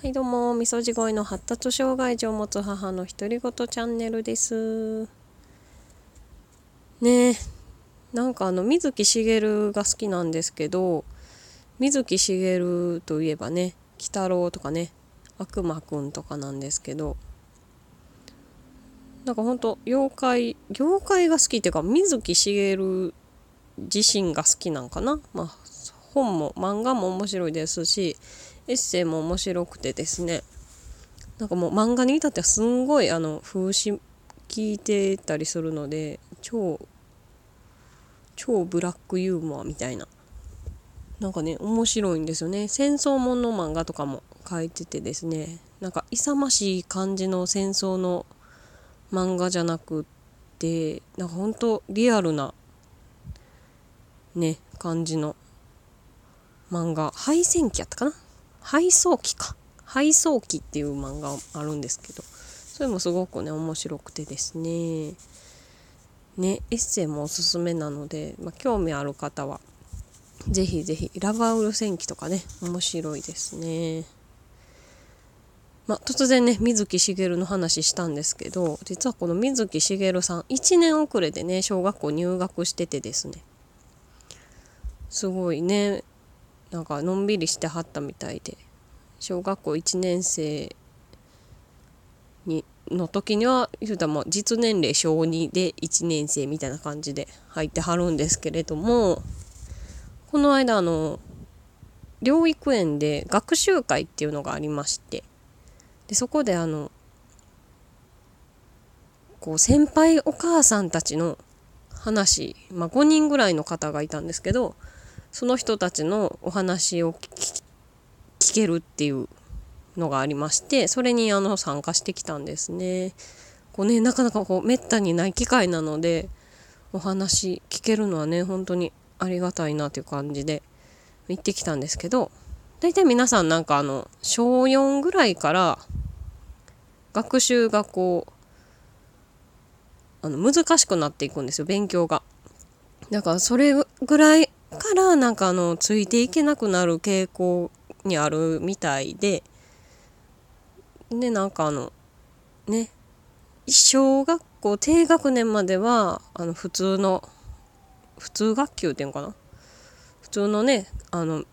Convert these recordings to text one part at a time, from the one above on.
はいどうもみそじ声の発達障害児を持つ母の独り言チャンネルです。ねえなんかあの水木しげるが好きなんですけど水木しげるといえばね鬼太郎とかね悪魔くんとかなんですけどなんかほんと妖怪妖怪が好きっていうか水木しげる自身が好きなんかな。まあ本も漫画も面白いですしエッセイも面白くてですね。なんかもう漫画に至ってはすんごいあの風刺聞いてたりするので超超ブラックユーモアみたいな。なんかね面白いんですよね。戦争もの漫画とかも書いててですね。なんか勇ましい感じの戦争の漫画じゃなくってなんかほんとリアルなね感じの漫画。敗戦記やったかな配送機か。配送機っていう漫画あるんですけどそれもすごくね面白くてですね。ねエッセイもおすすめなので、まあ、興味ある方はぜひぜひラバウル戦記とかね面白いですね。まあ、突然ね水木しげるの話したんですけど実はこの水木しげるさん1年遅れでね小学校入学しててですね。すごいねなんかのんびりしてはったみたいで小学校1年生にの時には言うたも実年齢小2で1年生みたいな感じで入ってはるんですけれどもこの間あの療育園で学習会っていうのがありましてでそこであのこう先輩お母さんたちの話、まあ、5人ぐらいの方がいたんですけどその人たちのお話を聞けるっていうのがありましてそれにあの参加してきたんですね。こうねなかなかこうめったにない機会なのでお話聞けるのはね本当にありがたいなという感じで行ってきたんですけど大体皆さんなんかあの小4ぐらいから学習がこうあの難しくなっていくんですよ勉強が。だからそれぐらいからなんかあのついていけなくなる傾向にあるみたいで。でなんかあのね小学校低学年まではあの普通の普通学級っていうのかな？普通のねあの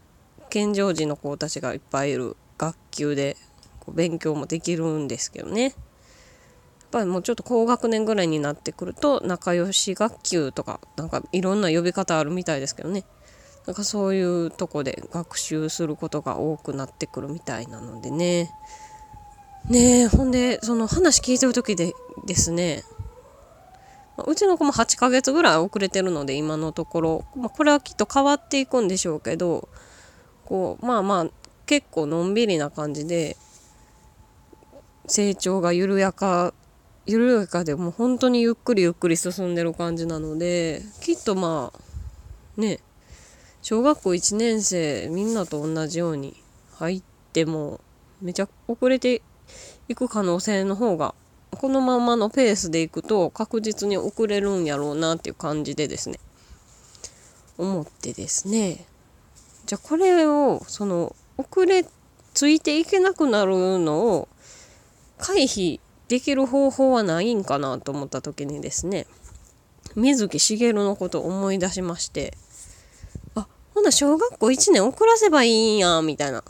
健常児の子たちがいっぱいいる学級でこう勉強もできるんですけどね。ぱりもうちょっと高学年ぐらいになってくると仲良し学級とかなんかいろんな呼び方あるみたいですけどね。なんかそういうとこで学習することが多くなってくるみたいなのでね。ねえほんでその話聞いてる時でですねうちの子も8ヶ月ぐらい遅れてるので今のところ、まあ、これはきっと変わっていくんでしょうけどこうまあまあ結構のんびりな感じで成長が緩やか緩やかでもう本当にゆっくりゆっくり進んでる感じなのできっとまあね小学校1年生みんなと同じように入ってもめちゃ遅れていく可能性の方がこのままのペースでいくと確実に遅れるんやろうなっていう感じでですね思ってですね。じゃあこれをその遅れついていけなくなるのを回避できる方法はないんかなと思った時にですね水木しげるのことを思い出しましてあほな小学校1年遅らせばいいんやみたいな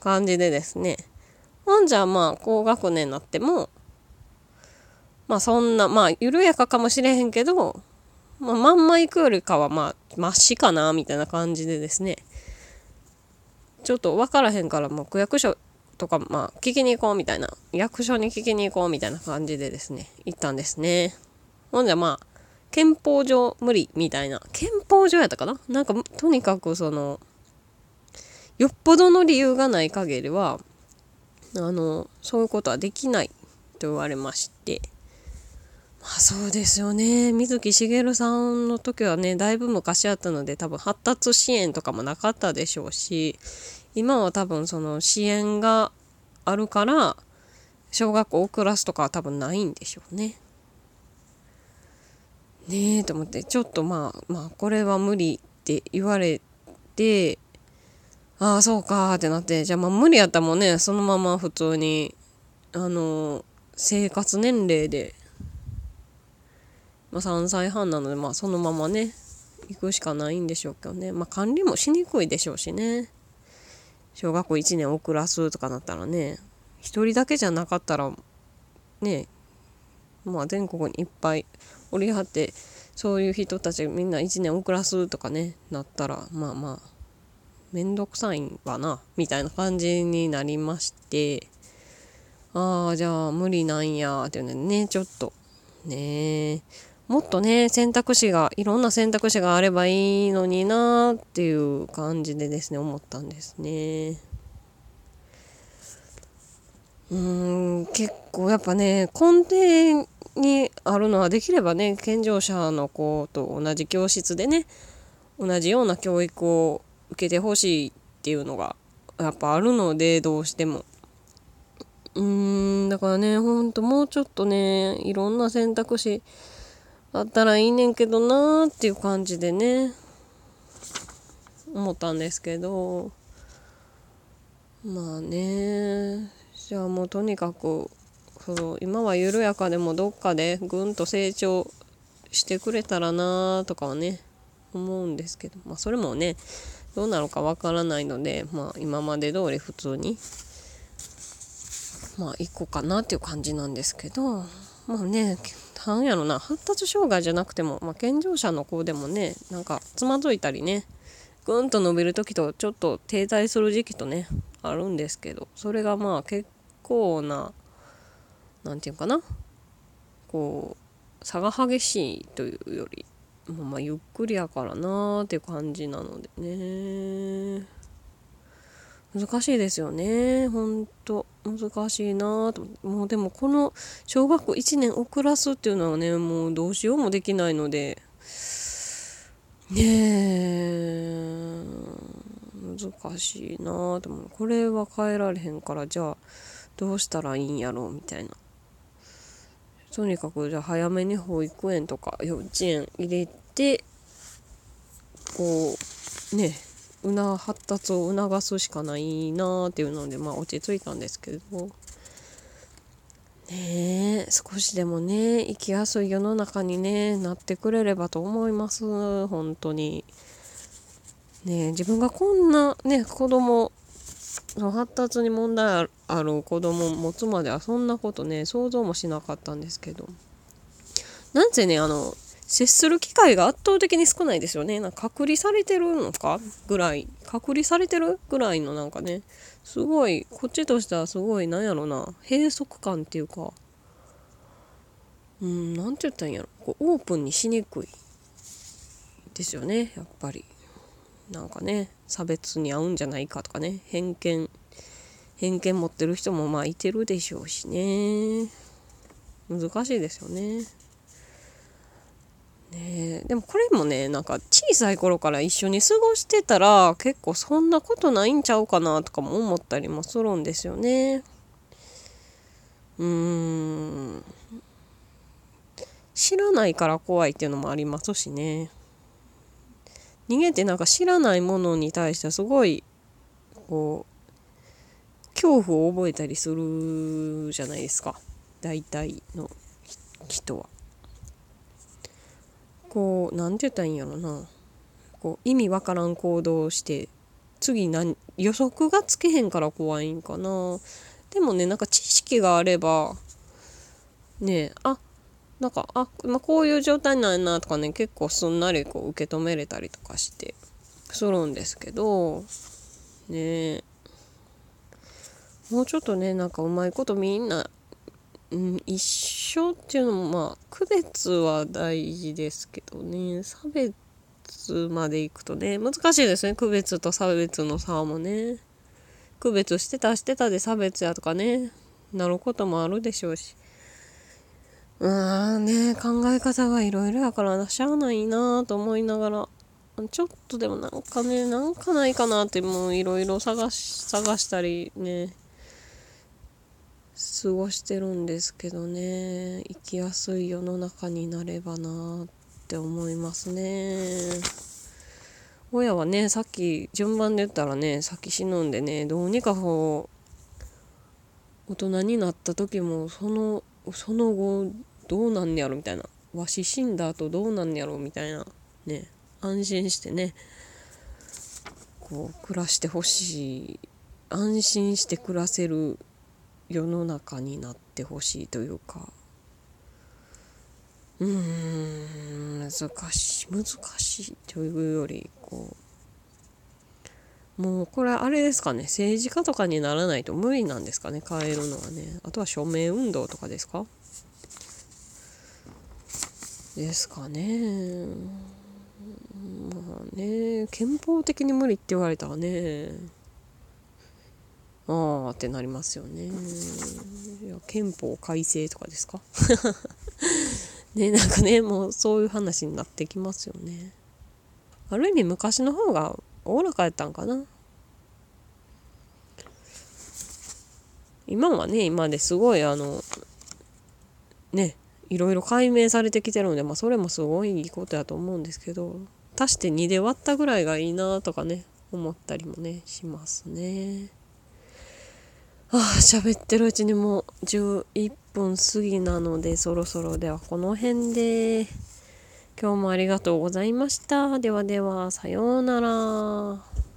感じでですね。ほんじゃまあ高学年になってもまあそんなまあ緩やかかもしれへんけど、まあ、まんま行くよりかはまあましかなみたいな感じでですね。ちょっと分からへんからもう区役所とかまあ聞きに行こうみたいな。役所に聞きに行こうみたいな感じでですね行ったんですね。ほんじゃまあ憲法上無理みたいな。憲法上やったかな？なんかとにかくそのよっぽどの理由がない限りはあのそういうことはできないと言われまして。まあそうですよね。水木しげるさんの時はねだいぶ昔あったので多分発達支援とかもなかったでしょうし今は多分その支援があるから小学校遅らすとかは多分ないんでしょうね。ねえと思ってちょっとまあまあこれは無理って言われてああそうかってなってじゃあまあ無理やったもんねそのまま普通にあの生活年齢で、まあ、3歳半なのでまあそのままね行くしかないんでしょうけどねまあ管理もしにくいでしょうしね小学校1年遅らすとかなったらね1人だけじゃなかったらねまあ全国にいっぱいおりはってそういう人たちみんな1年遅らすとかねなったらまあまあめんどくさいんわなみたいな感じになりましてああじゃあ無理なんやっていうのねちょっとねえ。もっとね選択肢がいろんな選択肢があればいいのになっていう感じでですね思ったんですね。うーん結構やっぱね根底にあるのはできればね健常者の子と同じ教室でね同じような教育を受けてほしいっていうのがやっぱあるのでどうしても。うーんだからねほんともうちょっとねいろんな選択肢あったらいいねんけどなーっていう感じでね思ったんですけど。まあねじゃあもうとにかくその今は緩やかでもどっかでぐんと成長してくれたらなとかはね思うんですけど。まあそれもねどうなるかわからないのでまあ今まで通り普通にまあ行こうかなっていう感じなんですけど。まあねなんやろな。発達障害じゃなくても、まあ、健常者の子でもねなんかつまずいたりねぐんと伸びる時とちょっと停滞する時期とねあるんですけどそれがまあ結構な何て言うかな。こう差が激しいというよりまあまあゆっくりやからなーっていう感じなのでね。難しいですよねほんと。難しいなともうでもこの小学校1年遅らすっていうのはねもうどうしようもできないので。ねえ。難しいなと思う。これは変えられへんからじゃあどうしたらいいんやろうみたいな。とにかくじゃあ早めに保育園とか幼稚園入れてこうね。うな発達を促すしかないなっていうのでまあ落ち着いたんですけど。ねえ少しでもね生きやすい世の中にねなってくれればと思います。本当に。ね自分がこんなね子供の発達に問題ある子供を持つまではそんなことね想像もしなかったんですけど。なんせねあの接する機会が圧倒的に少ないですよね。なんか隔離されてるのか？ぐらい。隔離されてるぐらいのなんかね、すごい、こっちとしてはすごい、なんやろな、閉塞感っていうか、うん、なんて言ったんやろ。こうオープンにしにくいですよね、やっぱり。なんかね、差別に合うんじゃないかとかね、偏見、偏見持ってる人もまあいてるでしょうしね。難しいですよね。ねでもこれもねなんか小さい頃から一緒に過ごしてたら結構そんなことないんちゃうかなとかも思ったりもするんですよね。うーん知らないから怖いっていうのもありますしね。人間ってなんか知らないものに対してはすごいこう恐怖を覚えたりするじゃないですか大体の人は。こう何て言ったらいいんやろな。こう意味わからん行動をして次何予測がつけへんから怖いんかな。でもねなんか知識があればねあなんかあ、まあ、こういう状態なんやなとかね結構すんなりこう受け止めれたりとかしてするんですけどね。もうちょっとねなんかうまいことみんなうん、一緒っていうのもまあ区別は大事ですけどね。差別までいくとね難しいですね。区別と差別の差もね。区別してたしてたで差別やとかね。なることもあるでしょうし。うーんね考え方がいろいろやからしゃあないなと思いながら。ちょっとでもなんかねなんかないかなってもういろいろ探し探したりね。過ごしてるんですけどね。生きやすい世の中になればなって思いますね。親はねさっき順番で言ったらねさっき死ぬんでねどうにかこう大人になった時もそのその後どうなんねやろみたいな。わし死んだ後どうなんねやろみたいな。ね安心してねこう暮らしてほしい。安心して暮らせる世の中になってほしいというか。うーん難しい難しいというよりこうもうこれあれですかね政治家とかにならないと無理なんですかね変えるのはね。あとは署名運動とかですか？ですかね。まあね憲法的に無理って言われたらね。ああってなりますよね。いや憲法改正とかですか？ねなんかねもうそういう話になってきますよね。ある意味昔の方がおおらかやったんかな。今はね今ですごいあのねいろいろ解明されてきてるので、まあ、それもすごいいいことやと思うんですけど足して2で割ったぐらいがいいなとかね思ったりもねしますね。ああ喋ってるうちにもう11分過ぎなのでそろそろではこの辺で今日もありがとうございました。ではではさようなら。